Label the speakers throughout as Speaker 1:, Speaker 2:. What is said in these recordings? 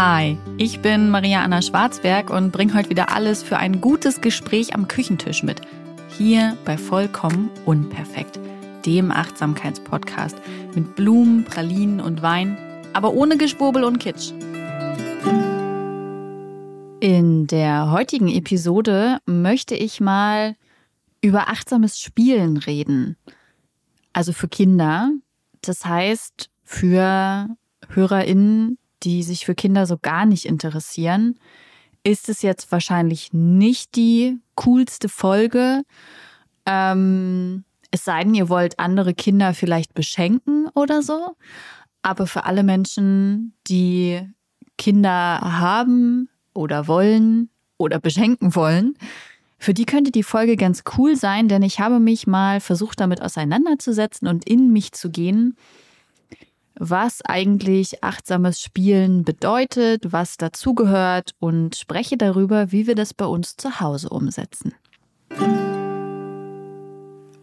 Speaker 1: Hi, ich bin Maria Anna Schwarzberg und bringe heute wieder alles für ein gutes Gespräch am Küchentisch mit. Hier bei Vollkommen Unperfekt, dem Achtsamkeitspodcast mit Blumen, Pralinen und Wein, aber ohne Geschwurbel und Kitsch. In der heutigen Episode möchte ich mal über achtsames Spielen reden. Also für Kinder. Das heißt, für HörerInnen, die sich für Kinder so gar nicht interessieren, ist es jetzt wahrscheinlich nicht die coolste Folge. Ähm, es sei denn, ihr wollt andere Kinder vielleicht beschenken oder so. Aber für alle Menschen, die Kinder haben oder wollen oder beschenken wollen, für die könnte die Folge ganz cool sein, denn ich habe mich mal versucht, damit auseinanderzusetzen und in mich zu gehen was eigentlich achtsames Spielen bedeutet, was dazugehört und spreche darüber, wie wir das bei uns zu Hause umsetzen.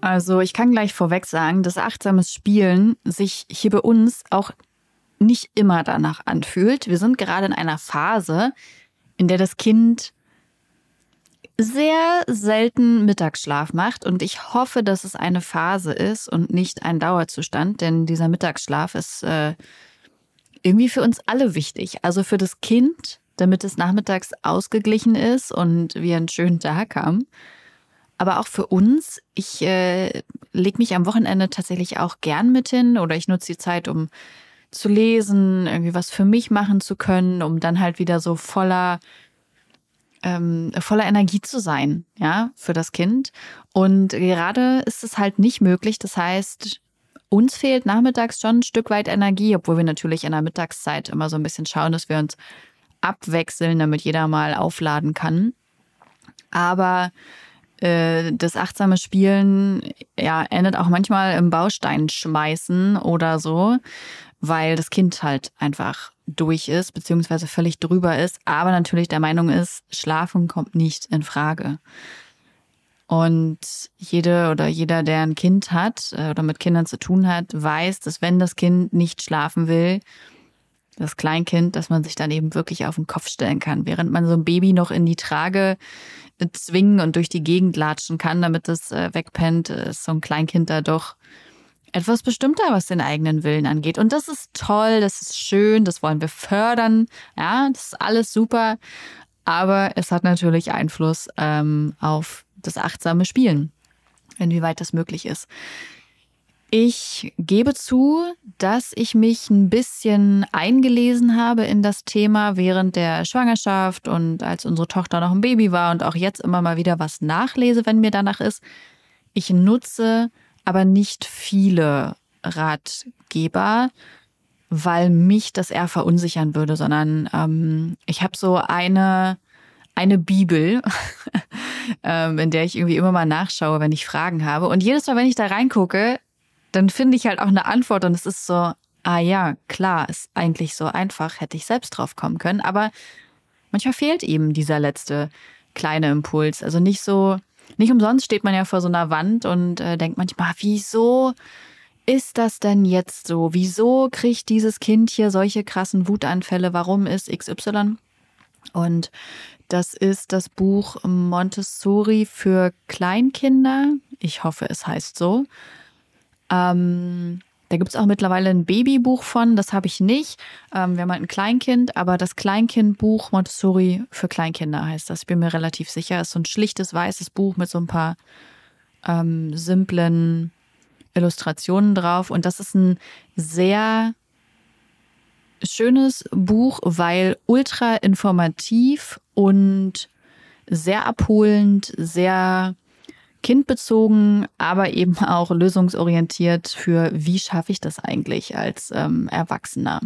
Speaker 1: Also ich kann gleich vorweg sagen, dass achtsames Spielen sich hier bei uns auch nicht immer danach anfühlt. Wir sind gerade in einer Phase, in der das Kind sehr selten Mittagsschlaf macht und ich hoffe, dass es eine Phase ist und nicht ein Dauerzustand, denn dieser Mittagsschlaf ist äh, irgendwie für uns alle wichtig. Also für das Kind, damit es nachmittags ausgeglichen ist und wir einen schönen Tag haben. Aber auch für uns. Ich äh, lege mich am Wochenende tatsächlich auch gern mit hin oder ich nutze die Zeit, um zu lesen, irgendwie was für mich machen zu können, um dann halt wieder so voller ähm, voller Energie zu sein, ja, für das Kind. Und gerade ist es halt nicht möglich. Das heißt, uns fehlt nachmittags schon ein Stück weit Energie, obwohl wir natürlich in der Mittagszeit immer so ein bisschen schauen, dass wir uns abwechseln, damit jeder mal aufladen kann. Aber äh, das achtsame Spielen ja, endet auch manchmal im Baustein schmeißen oder so, weil das Kind halt einfach durch ist, beziehungsweise völlig drüber ist, aber natürlich der Meinung ist, Schlafen kommt nicht in Frage. Und jede oder jeder, der ein Kind hat äh, oder mit Kindern zu tun hat, weiß, dass wenn das Kind nicht schlafen will, das Kleinkind, dass man sich dann eben wirklich auf den Kopf stellen kann, während man so ein Baby noch in die Trage zwingen und durch die Gegend latschen kann, damit es äh, wegpennt, ist so ein Kleinkind da doch etwas bestimmter, was den eigenen Willen angeht. Und das ist toll, das ist schön, das wollen wir fördern. Ja, das ist alles super. Aber es hat natürlich Einfluss ähm, auf das achtsame Spielen, inwieweit das möglich ist. Ich gebe zu, dass ich mich ein bisschen eingelesen habe in das Thema während der Schwangerschaft und als unsere Tochter noch ein Baby war und auch jetzt immer mal wieder was nachlese, wenn mir danach ist. Ich nutze aber nicht viele Ratgeber, weil mich das eher verunsichern würde, sondern ähm, ich habe so eine, eine Bibel, ähm, in der ich irgendwie immer mal nachschaue, wenn ich Fragen habe. Und jedes Mal, wenn ich da reingucke, dann finde ich halt auch eine Antwort und es ist so, ah ja, klar, ist eigentlich so einfach, hätte ich selbst drauf kommen können. Aber manchmal fehlt eben dieser letzte kleine Impuls. Also nicht so, nicht umsonst steht man ja vor so einer Wand und äh, denkt manchmal, wieso ist das denn jetzt so? Wieso kriegt dieses Kind hier solche krassen Wutanfälle? Warum ist XY? Und das ist das Buch Montessori für Kleinkinder. Ich hoffe, es heißt so. Ähm, da gibt es auch mittlerweile ein Babybuch von, das habe ich nicht. Ähm, wir haben halt ein Kleinkind, aber das Kleinkindbuch Montessori für Kleinkinder heißt das. Ich bin mir relativ sicher. Es ist so ein schlichtes weißes Buch mit so ein paar ähm, simplen Illustrationen drauf. Und das ist ein sehr schönes Buch, weil ultra informativ und sehr abholend, sehr kindbezogen, aber eben auch lösungsorientiert für, wie schaffe ich das eigentlich als ähm, Erwachsener.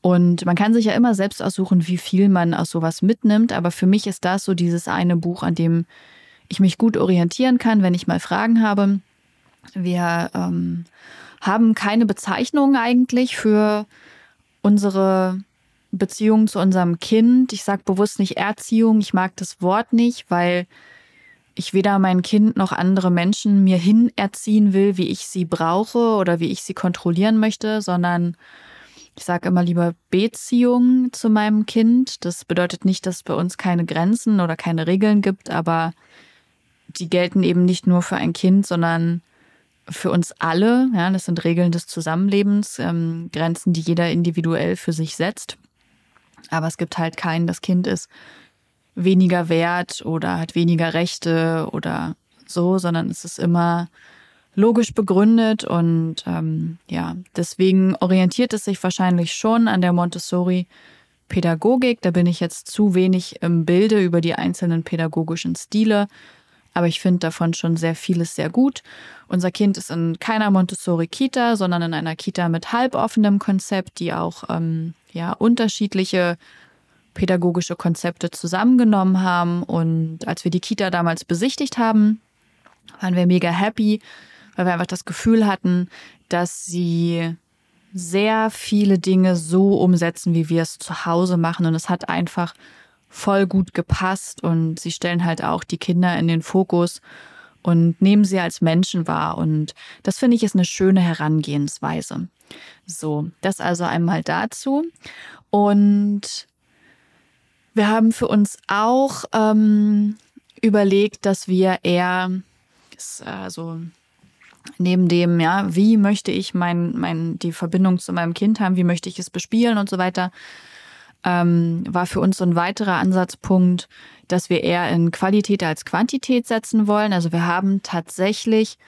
Speaker 1: Und man kann sich ja immer selbst aussuchen, wie viel man aus sowas mitnimmt, aber für mich ist das so dieses eine Buch, an dem ich mich gut orientieren kann, wenn ich mal Fragen habe. Wir ähm, haben keine Bezeichnung eigentlich für unsere Beziehung zu unserem Kind. Ich sage bewusst nicht Erziehung, ich mag das Wort nicht, weil ich weder mein Kind noch andere Menschen mir hin erziehen will, wie ich sie brauche oder wie ich sie kontrollieren möchte, sondern ich sage immer lieber Beziehung zu meinem Kind. Das bedeutet nicht, dass es bei uns keine Grenzen oder keine Regeln gibt, aber die gelten eben nicht nur für ein Kind, sondern für uns alle. Ja, das sind Regeln des Zusammenlebens, ähm, Grenzen, die jeder individuell für sich setzt. Aber es gibt halt keinen, das Kind ist weniger wert oder hat weniger Rechte oder so, sondern es ist immer logisch begründet und ähm, ja, deswegen orientiert es sich wahrscheinlich schon an der Montessori-Pädagogik. Da bin ich jetzt zu wenig im Bilde über die einzelnen pädagogischen Stile, aber ich finde davon schon sehr vieles sehr gut. Unser Kind ist in keiner Montessori-Kita, sondern in einer Kita mit halboffenem Konzept, die auch ähm, ja unterschiedliche pädagogische Konzepte zusammengenommen haben. Und als wir die Kita damals besichtigt haben, waren wir mega happy, weil wir einfach das Gefühl hatten, dass sie sehr viele Dinge so umsetzen, wie wir es zu Hause machen. Und es hat einfach voll gut gepasst. Und sie stellen halt auch die Kinder in den Fokus und nehmen sie als Menschen wahr. Und das finde ich ist eine schöne Herangehensweise. So, das also einmal dazu. Und wir haben für uns auch ähm, überlegt, dass wir eher also neben dem, ja, wie möchte ich mein, mein, die Verbindung zu meinem Kind haben, wie möchte ich es bespielen und so weiter, ähm, war für uns so ein weiterer Ansatzpunkt, dass wir eher in Qualität als Quantität setzen wollen. Also wir haben tatsächlich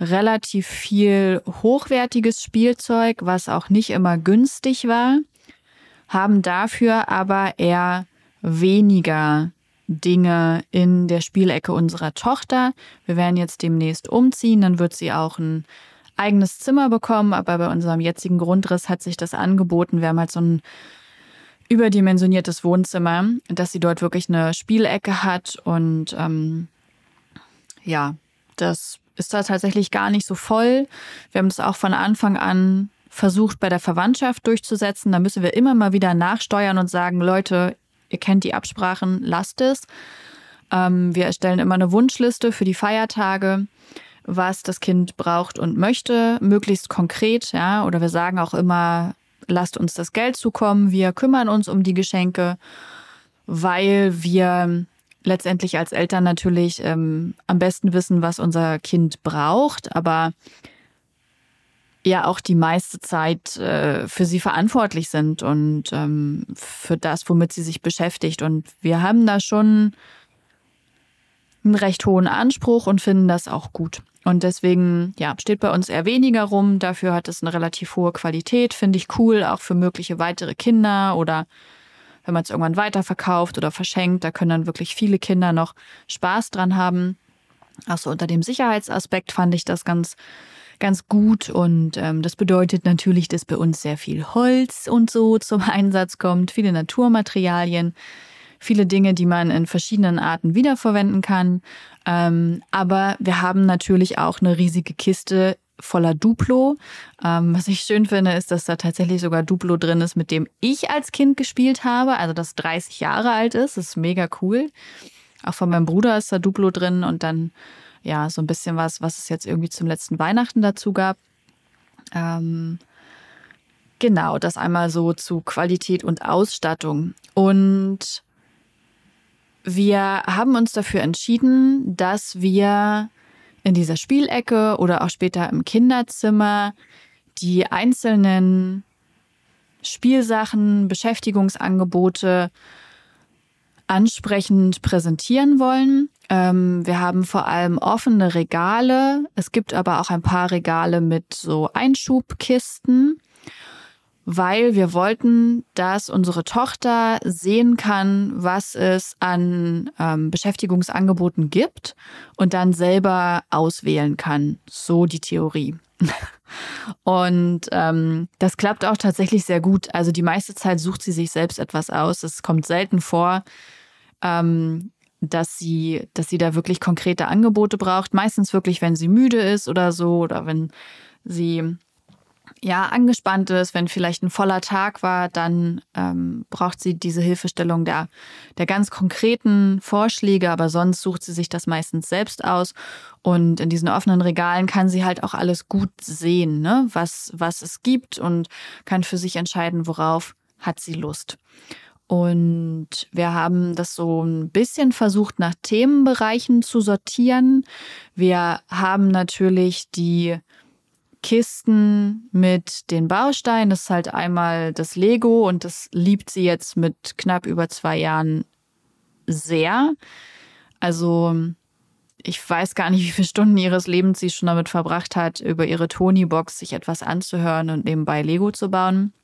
Speaker 1: relativ viel hochwertiges Spielzeug, was auch nicht immer günstig war, haben dafür aber eher weniger Dinge in der Spielecke unserer Tochter. Wir werden jetzt demnächst umziehen, dann wird sie auch ein eigenes Zimmer bekommen, aber bei unserem jetzigen Grundriss hat sich das angeboten. Wir haben halt so ein überdimensioniertes Wohnzimmer, dass sie dort wirklich eine Spielecke hat und ähm, ja, das ist da tatsächlich gar nicht so voll. Wir haben das auch von Anfang an versucht bei der Verwandtschaft durchzusetzen. Da müssen wir immer mal wieder nachsteuern und sagen, Leute, ihr kennt die Absprachen, lasst es. Ähm, wir erstellen immer eine Wunschliste für die Feiertage, was das Kind braucht und möchte, möglichst konkret, ja. Oder wir sagen auch immer, lasst uns das Geld zukommen, wir kümmern uns um die Geschenke, weil wir letztendlich als Eltern natürlich ähm, am besten wissen, was unser Kind braucht, aber ja auch die meiste Zeit äh, für sie verantwortlich sind und ähm, für das, womit sie sich beschäftigt. Und wir haben da schon einen recht hohen Anspruch und finden das auch gut. Und deswegen, ja, steht bei uns eher weniger rum. Dafür hat es eine relativ hohe Qualität, finde ich cool, auch für mögliche weitere Kinder oder wenn man es irgendwann weiterverkauft oder verschenkt, da können dann wirklich viele Kinder noch Spaß dran haben. Auch so unter dem Sicherheitsaspekt fand ich das ganz ganz gut. Und ähm, das bedeutet natürlich, dass bei uns sehr viel Holz und so zum Einsatz kommt, viele Naturmaterialien, viele Dinge, die man in verschiedenen Arten wiederverwenden kann. Ähm, aber wir haben natürlich auch eine riesige Kiste voller Duplo. Ähm, was ich schön finde, ist, dass da tatsächlich sogar Duplo drin ist, mit dem ich als Kind gespielt habe, also das 30 Jahre alt ist. Das ist mega cool. Auch von meinem Bruder ist da Duplo drin und dann ja, so ein bisschen was, was es jetzt irgendwie zum letzten Weihnachten dazu gab. Ähm, genau, das einmal so zu Qualität und Ausstattung. Und wir haben uns dafür entschieden, dass wir in dieser Spielecke oder auch später im Kinderzimmer die einzelnen Spielsachen, Beschäftigungsangebote ansprechend präsentieren wollen. Ähm, wir haben vor allem offene Regale. Es gibt aber auch ein paar Regale mit so Einschubkisten, weil wir wollten, dass unsere Tochter sehen kann, was es an ähm, Beschäftigungsangeboten gibt und dann selber auswählen kann. So die Theorie. Und ähm, das klappt auch tatsächlich sehr gut. Also die meiste Zeit sucht sie sich selbst etwas aus. Es kommt selten vor, ähm, dass sie, dass sie da wirklich konkrete Angebote braucht. Meistens wirklich, wenn sie müde ist oder so oder wenn sie ja, angespannt ist, wenn vielleicht ein voller Tag war, dann ähm, braucht sie diese Hilfestellung der, der ganz konkreten Vorschläge, aber sonst sucht sie sich das meistens selbst aus. Und in diesen offenen Regalen kann sie halt auch alles gut sehen, ne? was, was es gibt und kann für sich entscheiden, worauf hat sie Lust. Und wir haben das so ein bisschen versucht, nach Themenbereichen zu sortieren. Wir haben natürlich die Kisten mit den Bausteinen. Das ist halt einmal das Lego und das liebt sie jetzt mit knapp über zwei Jahren sehr. Also ich weiß gar nicht, wie viele Stunden ihres Lebens sie schon damit verbracht hat, über ihre Tony-Box sich etwas anzuhören und nebenbei Lego zu bauen.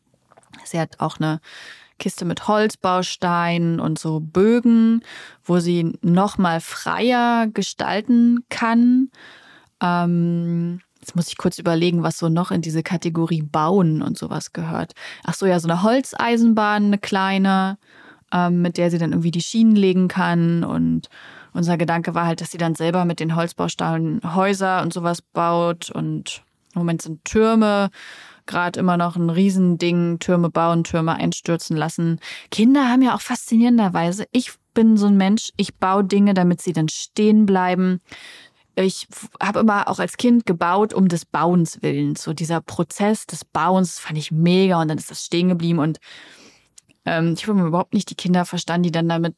Speaker 1: Sie hat auch eine Kiste mit Holzbausteinen und so Bögen, wo sie noch mal freier gestalten kann. Ähm, Jetzt muss ich kurz überlegen, was so noch in diese Kategorie Bauen und sowas gehört. Ach so, ja, so eine Holzeisenbahn, eine kleine, ähm, mit der sie dann irgendwie die Schienen legen kann. Und unser Gedanke war halt, dass sie dann selber mit den Holzbausteinen Häuser und sowas baut. Und im Moment sind Türme gerade immer noch ein Riesending, Türme bauen, Türme einstürzen lassen. Kinder haben ja auch faszinierenderweise, ich bin so ein Mensch, ich baue Dinge, damit sie dann stehen bleiben ich habe immer auch als Kind gebaut um des Bauens willen. So dieser Prozess des Bauens fand ich mega und dann ist das stehen geblieben und ähm, ich habe überhaupt nicht die Kinder verstanden, die dann damit,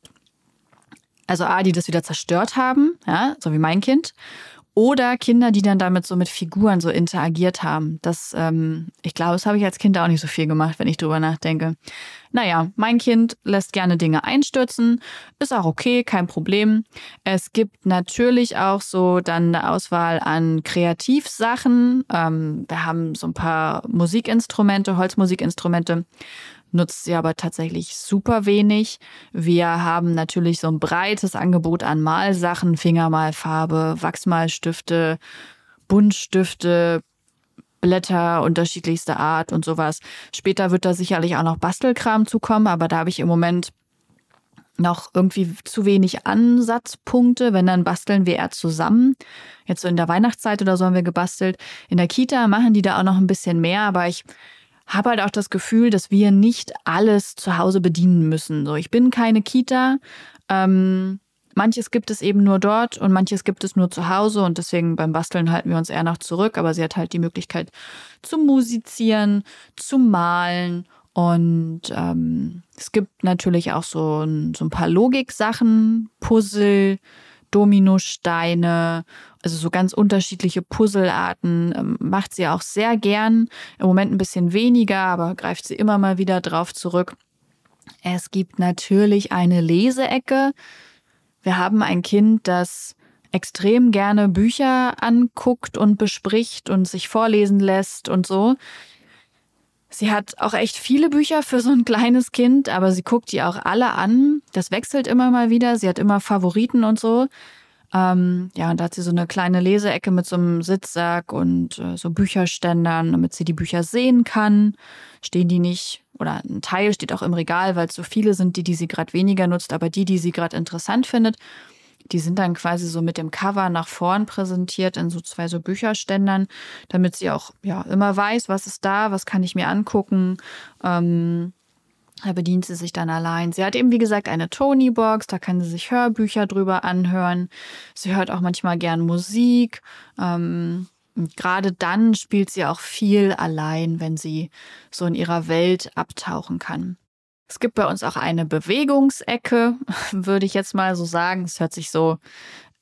Speaker 1: also A, die das wieder zerstört haben, ja, so wie mein Kind oder Kinder, die dann damit so mit Figuren so interagiert haben. Das, ähm, ich glaube, das habe ich als Kind auch nicht so viel gemacht, wenn ich drüber nachdenke. Naja, mein Kind lässt gerne Dinge einstürzen, ist auch okay, kein Problem. Es gibt natürlich auch so dann eine Auswahl an Kreativsachen. Ähm, wir haben so ein paar Musikinstrumente, Holzmusikinstrumente nutzt sie aber tatsächlich super wenig. Wir haben natürlich so ein breites Angebot an Malsachen, Fingermalfarbe, Wachsmalstifte, Buntstifte, Blätter unterschiedlichster Art und sowas. Später wird da sicherlich auch noch Bastelkram zukommen, aber da habe ich im Moment noch irgendwie zu wenig Ansatzpunkte. Wenn, dann basteln wir eher zusammen. Jetzt so in der Weihnachtszeit oder so haben wir gebastelt. In der Kita machen die da auch noch ein bisschen mehr, aber ich habe halt auch das Gefühl, dass wir nicht alles zu Hause bedienen müssen. So, ich bin keine Kita. Ähm, manches gibt es eben nur dort und manches gibt es nur zu Hause und deswegen beim Basteln halten wir uns eher noch zurück. Aber sie hat halt die Möglichkeit zu musizieren, zu malen und ähm, es gibt natürlich auch so ein, so ein paar Logiksachen, Puzzle, Dominosteine, also so ganz unterschiedliche Puzzlearten ähm, macht sie auch sehr gern. Im Moment ein bisschen weniger, aber greift sie immer mal wieder drauf zurück. Es gibt natürlich eine Leseecke. Wir haben ein Kind, das extrem gerne Bücher anguckt und bespricht und sich vorlesen lässt und so. Sie hat auch echt viele Bücher für so ein kleines Kind, aber sie guckt die auch alle an. Das wechselt immer mal wieder. Sie hat immer Favoriten und so. Ähm, ja, und da hat sie so eine kleine Leseecke mit so einem Sitzsack und äh, so Bücherständern, damit sie die Bücher sehen kann. Stehen die nicht, oder ein Teil steht auch im Regal, weil es so viele sind, die, die sie gerade weniger nutzt, aber die, die sie gerade interessant findet, die sind dann quasi so mit dem Cover nach vorn präsentiert in so zwei so Bücherständern, damit sie auch ja immer weiß, was ist da, was kann ich mir angucken. Ähm, da bedient sie sich dann allein. Sie hat eben, wie gesagt, eine Tony-Box, da kann sie sich Hörbücher drüber anhören. Sie hört auch manchmal gern Musik. Ähm, gerade dann spielt sie auch viel allein, wenn sie so in ihrer Welt abtauchen kann. Es gibt bei uns auch eine Bewegungsecke, würde ich jetzt mal so sagen. Es hört sich so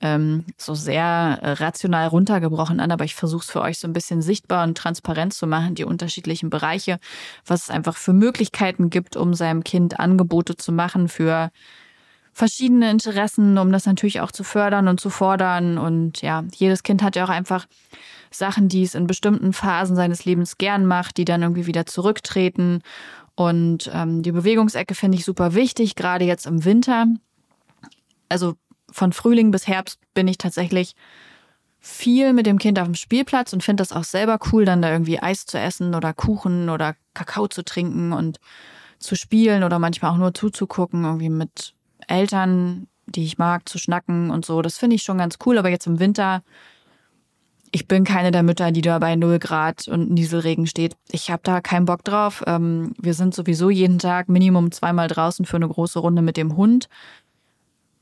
Speaker 1: ähm, so sehr äh, rational runtergebrochen an, aber ich versuche es für euch so ein bisschen sichtbar und transparent zu machen, die unterschiedlichen Bereiche, was es einfach für Möglichkeiten gibt, um seinem Kind Angebote zu machen für verschiedene Interessen, um das natürlich auch zu fördern und zu fordern. Und ja, jedes Kind hat ja auch einfach Sachen, die es in bestimmten Phasen seines Lebens gern macht, die dann irgendwie wieder zurücktreten. Und ähm, die Bewegungsecke finde ich super wichtig, gerade jetzt im Winter. Also von Frühling bis Herbst bin ich tatsächlich viel mit dem Kind auf dem Spielplatz und finde das auch selber cool, dann da irgendwie Eis zu essen oder Kuchen oder Kakao zu trinken und zu spielen oder manchmal auch nur zuzugucken, irgendwie mit Eltern, die ich mag, zu schnacken und so. Das finde ich schon ganz cool, aber jetzt im Winter ich bin keine der Mütter, die da bei 0 Grad und Nieselregen steht. Ich habe da keinen Bock drauf. Ähm, wir sind sowieso jeden Tag Minimum zweimal draußen für eine große Runde mit dem Hund.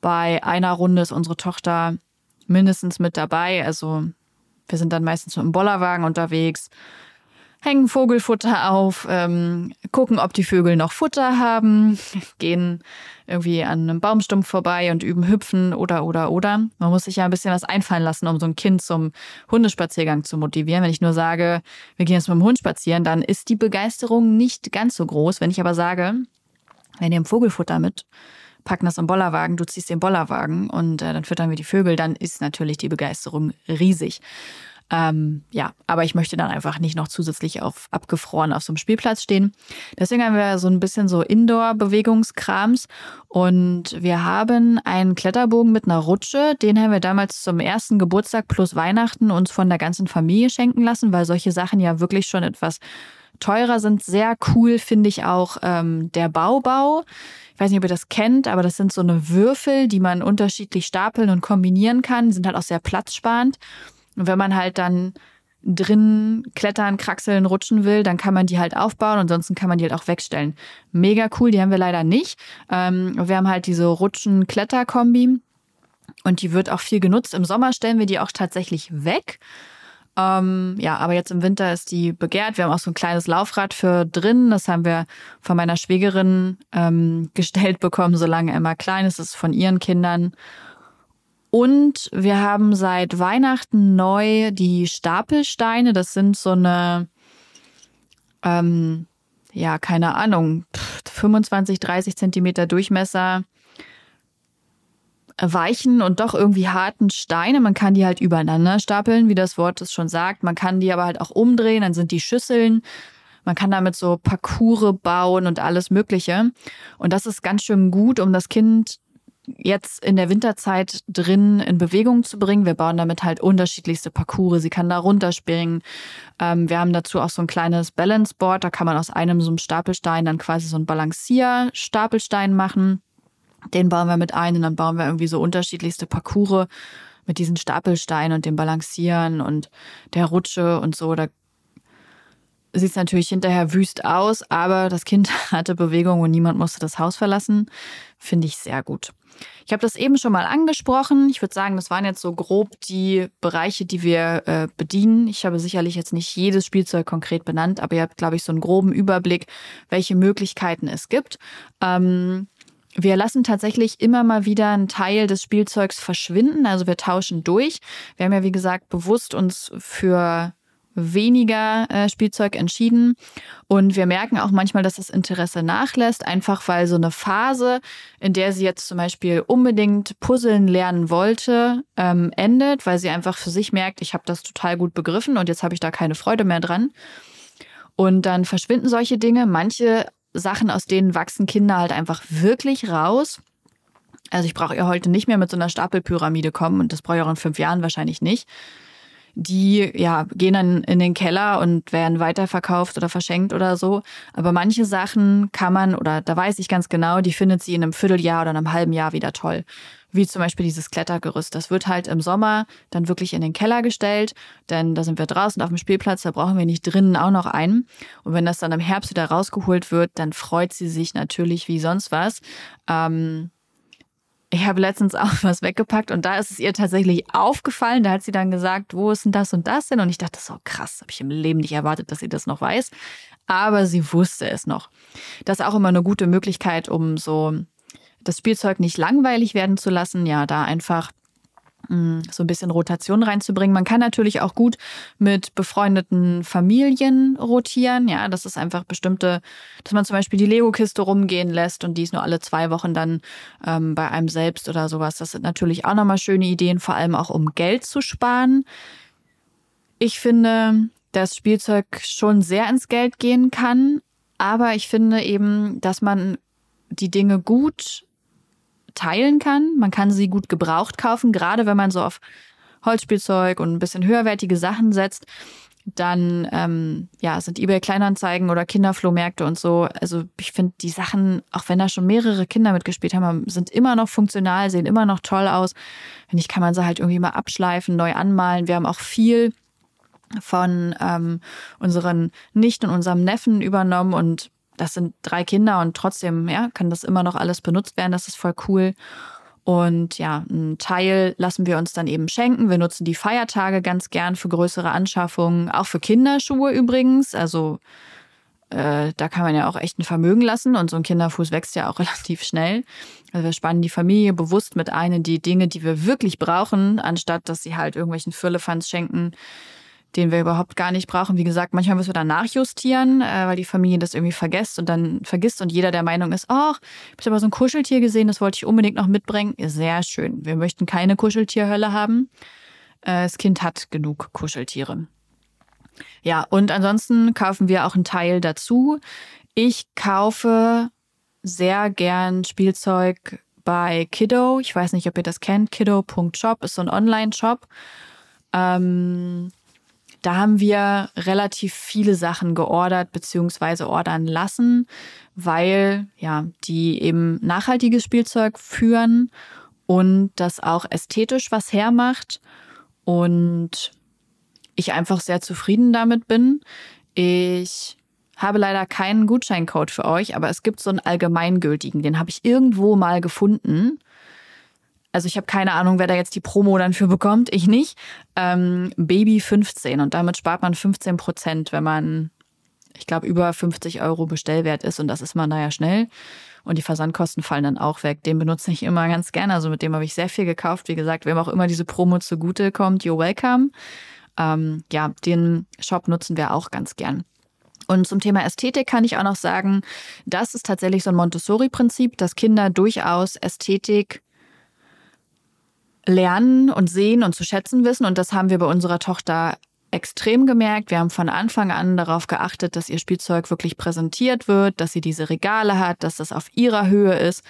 Speaker 1: Bei einer Runde ist unsere Tochter mindestens mit dabei. Also wir sind dann meistens mit dem Bollerwagen unterwegs hängen Vogelfutter auf, ähm, gucken, ob die Vögel noch Futter haben, gehen irgendwie an einem Baumstumpf vorbei und üben Hüpfen oder, oder, oder. Man muss sich ja ein bisschen was einfallen lassen, um so ein Kind zum Hundespaziergang zu motivieren. Wenn ich nur sage, wir gehen jetzt mit dem Hund spazieren, dann ist die Begeisterung nicht ganz so groß. Wenn ich aber sage, wir nehmen Vogelfutter mit, packen das im Bollerwagen, du ziehst den Bollerwagen und äh, dann füttern wir die Vögel, dann ist natürlich die Begeisterung riesig. Ähm, ja, aber ich möchte dann einfach nicht noch zusätzlich auf abgefroren auf so einem Spielplatz stehen. Deswegen haben wir so ein bisschen so Indoor-Bewegungskrams und wir haben einen Kletterbogen mit einer Rutsche. Den haben wir damals zum ersten Geburtstag plus Weihnachten uns von der ganzen Familie schenken lassen, weil solche Sachen ja wirklich schon etwas teurer sind. Sehr cool finde ich auch ähm, der Baubau. Ich weiß nicht, ob ihr das kennt, aber das sind so eine Würfel, die man unterschiedlich stapeln und kombinieren kann. Die sind halt auch sehr platzsparend. Und wenn man halt dann drin klettern, kraxeln, rutschen will, dann kann man die halt aufbauen. Ansonsten kann man die halt auch wegstellen. Mega cool, die haben wir leider nicht. Ähm, wir haben halt diese Rutschen-Kletter-Kombi und die wird auch viel genutzt. Im Sommer stellen wir die auch tatsächlich weg. Ähm, ja, aber jetzt im Winter ist die begehrt. Wir haben auch so ein kleines Laufrad für drin. Das haben wir von meiner Schwägerin ähm, gestellt bekommen, solange Emma klein ist. Das ist von ihren Kindern. Und wir haben seit Weihnachten neu die Stapelsteine. Das sind so eine, ähm, ja, keine Ahnung, 25, 30 Zentimeter Durchmesser weichen und doch irgendwie harten Steine. Man kann die halt übereinander stapeln, wie das Wort es schon sagt. Man kann die aber halt auch umdrehen, dann sind die Schüsseln. Man kann damit so Parcours bauen und alles Mögliche. Und das ist ganz schön gut, um das Kind jetzt in der Winterzeit drin in Bewegung zu bringen. Wir bauen damit halt unterschiedlichste Parcours. Sie kann da runterspringen. Ähm, wir haben dazu auch so ein kleines Balanceboard. Da kann man aus einem so einem Stapelstein dann quasi so einen Balancierstapelstein machen. Den bauen wir mit ein und dann bauen wir irgendwie so unterschiedlichste Parcours mit diesen Stapelsteinen und dem Balancieren und der Rutsche und so. Da sieht es natürlich hinterher wüst aus, aber das Kind hatte Bewegung und niemand musste das Haus verlassen. Finde ich sehr gut. Ich habe das eben schon mal angesprochen. Ich würde sagen, das waren jetzt so grob die Bereiche, die wir äh, bedienen. Ich habe sicherlich jetzt nicht jedes Spielzeug konkret benannt, aber ihr habt, glaube ich, so einen groben Überblick, welche Möglichkeiten es gibt. Ähm, wir lassen tatsächlich immer mal wieder einen Teil des Spielzeugs verschwinden. Also wir tauschen durch. Wir haben ja, wie gesagt, bewusst uns für weniger äh, Spielzeug entschieden. Und wir merken auch manchmal, dass das Interesse nachlässt, einfach weil so eine Phase, in der sie jetzt zum Beispiel unbedingt Puzzeln lernen wollte, ähm, endet, weil sie einfach für sich merkt, ich habe das total gut begriffen und jetzt habe ich da keine Freude mehr dran. Und dann verschwinden solche Dinge. Manche Sachen, aus denen wachsen Kinder halt einfach wirklich raus. Also ich brauche ihr heute nicht mehr mit so einer Stapelpyramide kommen und das brauche ich auch in fünf Jahren wahrscheinlich nicht die ja gehen dann in den Keller und werden weiterverkauft oder verschenkt oder so. Aber manche Sachen kann man, oder da weiß ich ganz genau, die findet sie in einem Vierteljahr oder einem halben Jahr wieder toll. Wie zum Beispiel dieses Klettergerüst. Das wird halt im Sommer dann wirklich in den Keller gestellt, denn da sind wir draußen auf dem Spielplatz, da brauchen wir nicht drinnen auch noch einen. Und wenn das dann im Herbst wieder rausgeholt wird, dann freut sie sich natürlich wie sonst was. Ähm, ich habe letztens auch was weggepackt und da ist es ihr tatsächlich aufgefallen. Da hat sie dann gesagt, wo ist denn das und das denn? Und ich dachte so, krass, habe ich im Leben nicht erwartet, dass sie das noch weiß. Aber sie wusste es noch. Das ist auch immer eine gute Möglichkeit, um so das Spielzeug nicht langweilig werden zu lassen. Ja, da einfach so ein bisschen Rotation reinzubringen. Man kann natürlich auch gut mit befreundeten Familien rotieren. Ja, das ist einfach bestimmte, dass man zum Beispiel die Lego-Kiste rumgehen lässt und die ist nur alle zwei Wochen dann ähm, bei einem selbst oder sowas. Das sind natürlich auch nochmal schöne Ideen, vor allem auch um Geld zu sparen. Ich finde, dass Spielzeug schon sehr ins Geld gehen kann, aber ich finde eben, dass man die Dinge gut teilen kann. Man kann sie gut gebraucht kaufen, gerade wenn man so auf Holzspielzeug und ein bisschen höherwertige Sachen setzt. Dann ähm, ja, sind eBay Kleinanzeigen oder Kinderflohmärkte und so. Also ich finde die Sachen, auch wenn da schon mehrere Kinder mitgespielt haben, sind immer noch funktional, sehen immer noch toll aus. Wenn nicht, kann man sie halt irgendwie mal abschleifen, neu anmalen. Wir haben auch viel von ähm, unseren Nichten und unserem Neffen übernommen und das sind drei Kinder und trotzdem ja, kann das immer noch alles benutzt werden. Das ist voll cool. Und ja, einen Teil lassen wir uns dann eben schenken. Wir nutzen die Feiertage ganz gern für größere Anschaffungen, auch für Kinderschuhe übrigens. Also äh, da kann man ja auch echt ein Vermögen lassen und so ein Kinderfuß wächst ja auch relativ schnell. Also wir spannen die Familie bewusst mit ein in die Dinge, die wir wirklich brauchen, anstatt dass sie halt irgendwelchen Füllefanz schenken, den wir überhaupt gar nicht brauchen. Wie gesagt, manchmal müssen wir dann nachjustieren, äh, weil die Familie das irgendwie vergisst und dann vergisst und jeder der Meinung ist, ach, ich habe aber so ein Kuscheltier gesehen, das wollte ich unbedingt noch mitbringen. Sehr schön. Wir möchten keine Kuscheltierhölle haben. Äh, das Kind hat genug Kuscheltiere. Ja, und ansonsten kaufen wir auch einen Teil dazu. Ich kaufe sehr gern Spielzeug bei Kiddo. Ich weiß nicht, ob ihr das kennt. Kiddo.shop ist so ein Online-Shop. Ähm, da haben wir relativ viele Sachen geordert bzw. ordern lassen, weil ja, die eben nachhaltiges Spielzeug führen und das auch ästhetisch was hermacht und ich einfach sehr zufrieden damit bin. Ich habe leider keinen Gutscheincode für euch, aber es gibt so einen allgemeingültigen, den habe ich irgendwo mal gefunden. Also ich habe keine Ahnung, wer da jetzt die Promo dann für bekommt. Ich nicht. Ähm, Baby 15 und damit spart man 15 Prozent, wenn man, ich glaube, über 50 Euro Bestellwert ist und das ist man da ja schnell. Und die Versandkosten fallen dann auch weg. Den benutze ich immer ganz gerne. Also mit dem habe ich sehr viel gekauft. Wie gesagt, wem auch immer diese Promo zugute kommt, you're welcome. Ähm, ja, den Shop nutzen wir auch ganz gern. Und zum Thema Ästhetik kann ich auch noch sagen, das ist tatsächlich so ein Montessori-Prinzip, dass Kinder durchaus Ästhetik lernen und sehen und zu schätzen wissen. Und das haben wir bei unserer Tochter extrem gemerkt. Wir haben von Anfang an darauf geachtet, dass ihr Spielzeug wirklich präsentiert wird, dass sie diese Regale hat, dass das auf ihrer Höhe ist.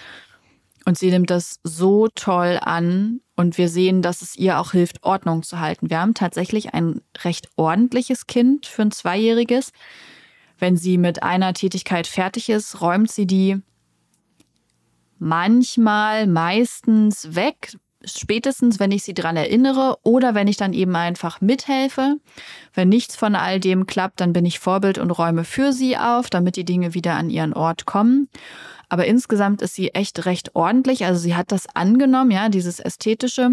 Speaker 1: Und sie nimmt das so toll an und wir sehen, dass es ihr auch hilft, Ordnung zu halten. Wir haben tatsächlich ein recht ordentliches Kind für ein Zweijähriges. Wenn sie mit einer Tätigkeit fertig ist, räumt sie die manchmal, meistens weg, spätestens, wenn ich sie daran erinnere oder wenn ich dann eben einfach mithelfe. Wenn nichts von all dem klappt, dann bin ich Vorbild und räume für sie auf, damit die Dinge wieder an ihren Ort kommen. Aber insgesamt ist sie echt recht ordentlich. Also sie hat das angenommen, ja, dieses Ästhetische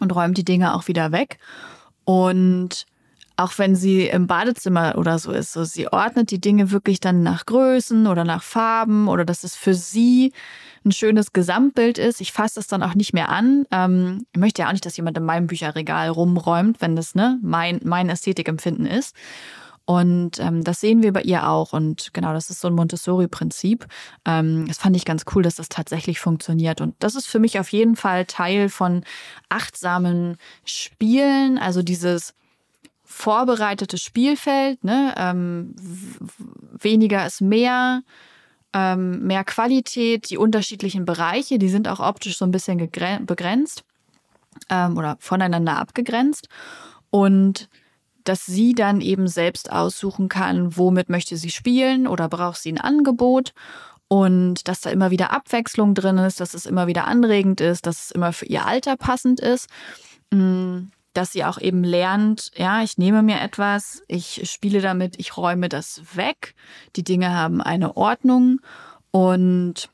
Speaker 1: und räumt die Dinge auch wieder weg. Und auch wenn sie im Badezimmer oder so ist, so sie ordnet die Dinge wirklich dann nach Größen oder nach Farben oder dass es für sie ein schönes Gesamtbild ist. Ich fasse es dann auch nicht mehr an. Ähm, ich möchte ja auch nicht, dass jemand in meinem Bücherregal rumräumt, wenn das ne, mein, mein Ästhetikempfinden ist. Und ähm, das sehen wir bei ihr auch. Und genau, das ist so ein Montessori-Prinzip. Ähm, das fand ich ganz cool, dass das tatsächlich funktioniert. Und das ist für mich auf jeden Fall Teil von achtsamen Spielen. Also dieses vorbereitete Spielfeld, ne? Ähm, weniger ist mehr ähm, mehr Qualität, die unterschiedlichen Bereiche, die sind auch optisch so ein bisschen begrenzt ähm, oder voneinander abgegrenzt. Und dass sie dann eben selbst aussuchen kann, womit möchte sie spielen oder braucht sie ein Angebot und dass da immer wieder Abwechslung drin ist, dass es immer wieder anregend ist, dass es immer für ihr Alter passend ist. Mm, dass sie auch eben lernt, ja, ich nehme mir etwas, ich spiele damit, ich räume das weg. Die Dinge haben eine Ordnung und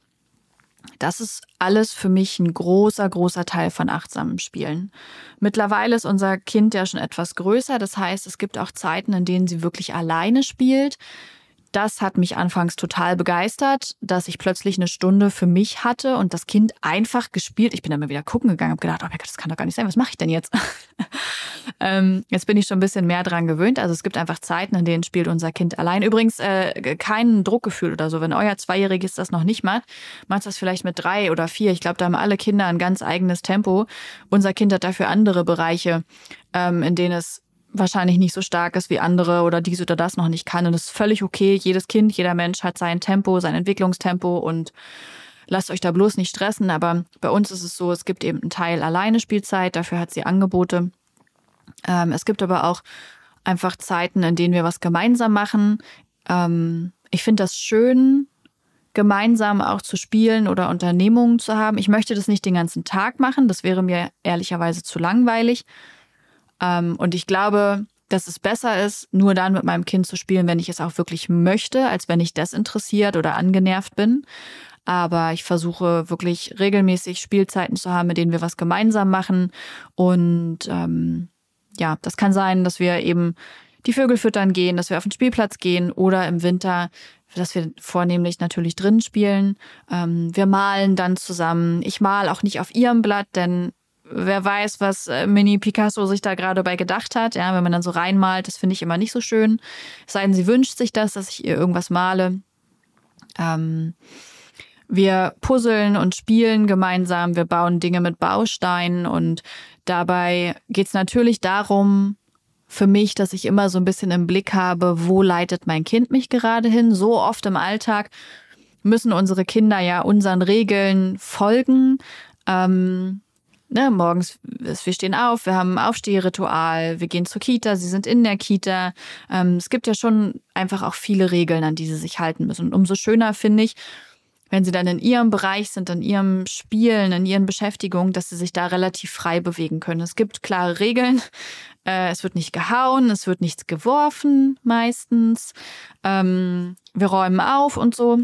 Speaker 1: das ist alles für mich ein großer, großer Teil von achtsamen Spielen. Mittlerweile ist unser Kind ja schon etwas größer. Das heißt, es gibt auch Zeiten, in denen sie wirklich alleine spielt das hat mich anfangs total begeistert, dass ich plötzlich eine Stunde für mich hatte und das Kind einfach gespielt. Ich bin dann mal wieder gucken gegangen, habe gedacht, oh mein Gott, das kann doch gar nicht sein. Was mache ich denn jetzt? ähm, jetzt bin ich schon ein bisschen mehr dran gewöhnt. Also es gibt einfach Zeiten, in denen spielt unser Kind allein. Übrigens äh, kein Druckgefühl oder so. Wenn euer Zweijähriges das noch nicht macht, macht das vielleicht mit drei oder vier. Ich glaube, da haben alle Kinder ein ganz eigenes Tempo. Unser Kind hat dafür andere Bereiche, ähm, in denen es wahrscheinlich nicht so stark ist wie andere oder dies oder das noch nicht kann. Und das ist völlig okay. Jedes Kind, jeder Mensch hat sein Tempo, sein Entwicklungstempo und lasst euch da bloß nicht stressen. Aber bei uns ist es so, es gibt eben einen Teil alleine Spielzeit, dafür hat sie Angebote. Ähm, es gibt aber auch einfach Zeiten, in denen wir was gemeinsam machen. Ähm, ich finde das schön, gemeinsam auch zu spielen oder Unternehmungen zu haben. Ich möchte das nicht den ganzen Tag machen, das wäre mir ehrlicherweise zu langweilig. Ähm, und ich glaube, dass es besser ist, nur dann mit meinem Kind zu spielen, wenn ich es auch wirklich möchte, als wenn ich desinteressiert oder angenervt bin. Aber ich versuche wirklich regelmäßig Spielzeiten zu haben, mit denen wir was gemeinsam machen. Und ähm, ja, das kann sein, dass wir eben die Vögel füttern gehen, dass wir auf den Spielplatz gehen oder im Winter, dass wir vornehmlich natürlich drin spielen. Ähm, wir malen dann zusammen. Ich mal auch nicht auf ihrem Blatt, denn wer weiß, was äh, Mini Picasso sich da gerade bei gedacht hat. Ja, wenn man dann so reinmalt, das finde ich immer nicht so schön. Es sei denn, sie wünscht sich das, dass ich ihr irgendwas male. Ähm, wir puzzeln und spielen gemeinsam, wir bauen Dinge mit Bausteinen und dabei geht es natürlich darum, für mich, dass ich immer so ein bisschen im Blick habe, wo leitet mein Kind mich gerade hin. So oft im Alltag müssen unsere Kinder ja unseren Regeln folgen. Ähm, ne, morgens, wir stehen auf, wir haben ein Aufstehritual, wir gehen zur Kita, sie sind in der Kita. Ähm, es gibt ja schon einfach auch viele Regeln, an die sie sich halten müssen. Und umso schöner finde ich, wenn sie dann in ihrem Bereich sind, in ihrem Spielen, in ihren Beschäftigungen, dass sie sich da relativ frei bewegen können. Es gibt klare Regeln. Äh, es wird nicht gehauen, es wird nichts geworfen meistens. Ähm, wir räumen auf und so.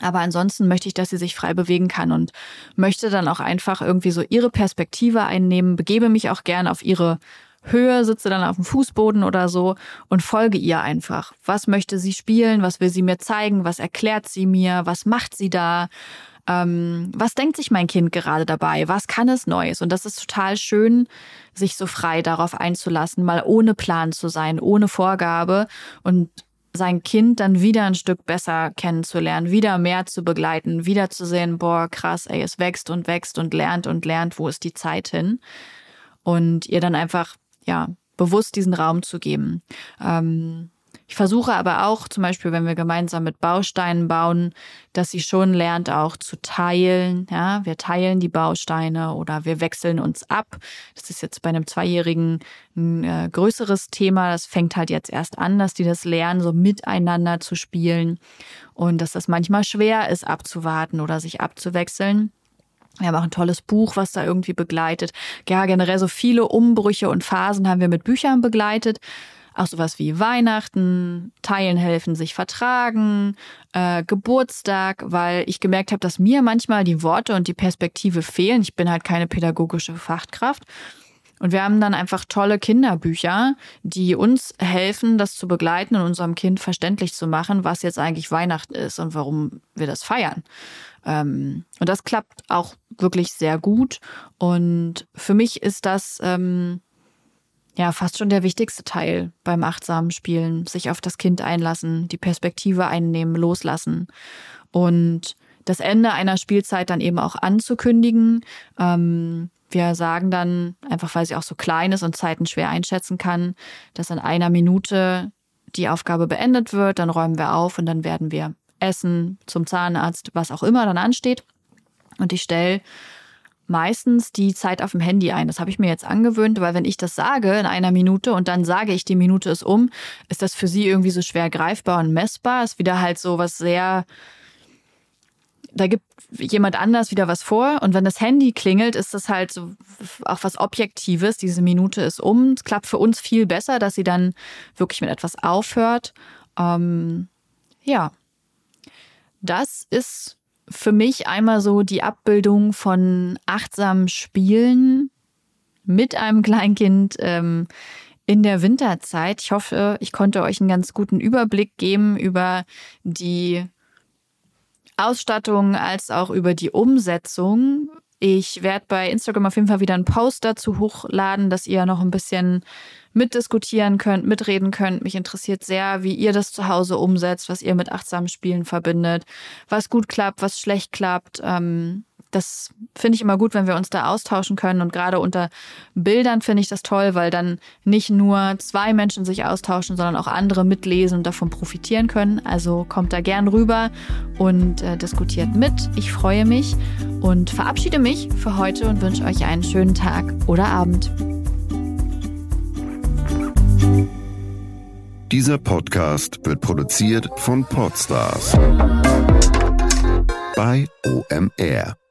Speaker 1: Aber ansonsten möchte ich, dass sie sich frei bewegen kann und möchte dann auch einfach irgendwie so ihre Perspektive einnehmen, begebe mich auch gern auf ihre Höhe, sitze dann auf dem Fußboden oder so und folge ihr einfach. Was möchte sie spielen? Was will sie mir zeigen? Was erklärt sie mir? Was macht sie da? Ähm, was denkt sich mein Kind gerade dabei? Was kann es Neues? Und das ist total schön, sich so frei darauf einzulassen, mal ohne Plan zu sein, ohne Vorgabe und sein Kind dann wieder ein Stück besser kennenzulernen, wieder mehr zu begleiten, wieder zu sehen, boah, krass, ey, es wächst und wächst und lernt und lernt, wo ist die Zeit hin? Und ihr dann einfach ja, bewusst diesen Raum zu geben. Ähm, ich versuche aber auch, zum Beispiel, wenn wir gemeinsam mit Bausteinen bauen, dass sie schon lernt, auch zu teilen. Ja, wir teilen die Bausteine oder wir wechseln uns ab. Das ist jetzt bei einem Zweijährigen ein äh, größeres Thema. Das fängt halt jetzt erst an, dass die das lernen, so miteinander zu spielen und dass das manchmal schwer ist, abzuwarten oder sich abzuwechseln. Wir haben auch ein tolles Buch, was da irgendwie begleitet. Ja, generell so viele Umbrüche und Phasen haben wir mit Büchern begleitet. Auch sowas wie Weihnachten, Teilen helfen, sich vertragen, äh, Geburtstag, weil ich gemerkt habe, dass mir manchmal die Worte und die Perspektive fehlen. Ich bin halt keine pädagogische Fachkraft. Und wir haben dann einfach tolle Kinderbücher, die uns helfen, das zu begleiten und unserem Kind verständlich zu machen, was jetzt eigentlich Weihnachten ist und warum wir das feiern. Ähm, und das klappt auch wirklich sehr gut. Und für mich ist das ähm, ja fast schon der wichtigste Teil beim achtsamen Spielen. Sich auf das Kind einlassen, die Perspektive einnehmen, loslassen. Und das Ende einer Spielzeit dann eben auch anzukündigen. Ähm, wir sagen dann, einfach weil sie auch so klein ist und Zeiten schwer einschätzen kann, dass in einer Minute die Aufgabe beendet wird, dann räumen wir auf und dann werden wir Essen, zum Zahnarzt, was auch immer dann ansteht. Und ich stelle meistens die Zeit auf dem Handy ein. Das habe ich mir jetzt angewöhnt, weil wenn ich das sage in einer Minute und dann sage ich, die Minute ist um, ist das für sie irgendwie so schwer greifbar und messbar. Ist wieder halt so was sehr, da gibt jemand anders wieder was vor. Und wenn das Handy klingelt, ist das halt so auch was Objektives. Diese Minute ist um. Es klappt für uns viel besser, dass sie dann wirklich mit etwas aufhört. Ähm, ja, das ist für mich einmal so die Abbildung von achtsamen Spielen mit einem Kleinkind ähm, in der Winterzeit. Ich hoffe, ich konnte euch einen ganz guten Überblick geben über die Ausstattung als auch über die Umsetzung. Ich werde bei Instagram auf jeden Fall wieder einen Post dazu hochladen, dass ihr noch ein bisschen mitdiskutieren könnt, mitreden könnt. Mich interessiert sehr, wie ihr das zu Hause umsetzt, was ihr mit achtsamen Spielen verbindet, was gut klappt, was schlecht klappt. Ähm, das finde ich immer gut, wenn wir uns da austauschen können. Und gerade unter Bildern finde ich das toll, weil dann nicht nur zwei Menschen sich austauschen, sondern auch andere mitlesen und davon profitieren können. Also kommt da gern rüber und äh, diskutiert mit. Ich freue mich und verabschiede mich für heute und wünsche euch einen schönen Tag oder Abend.
Speaker 2: Dieser Podcast wird produziert von Podstars bei OMR.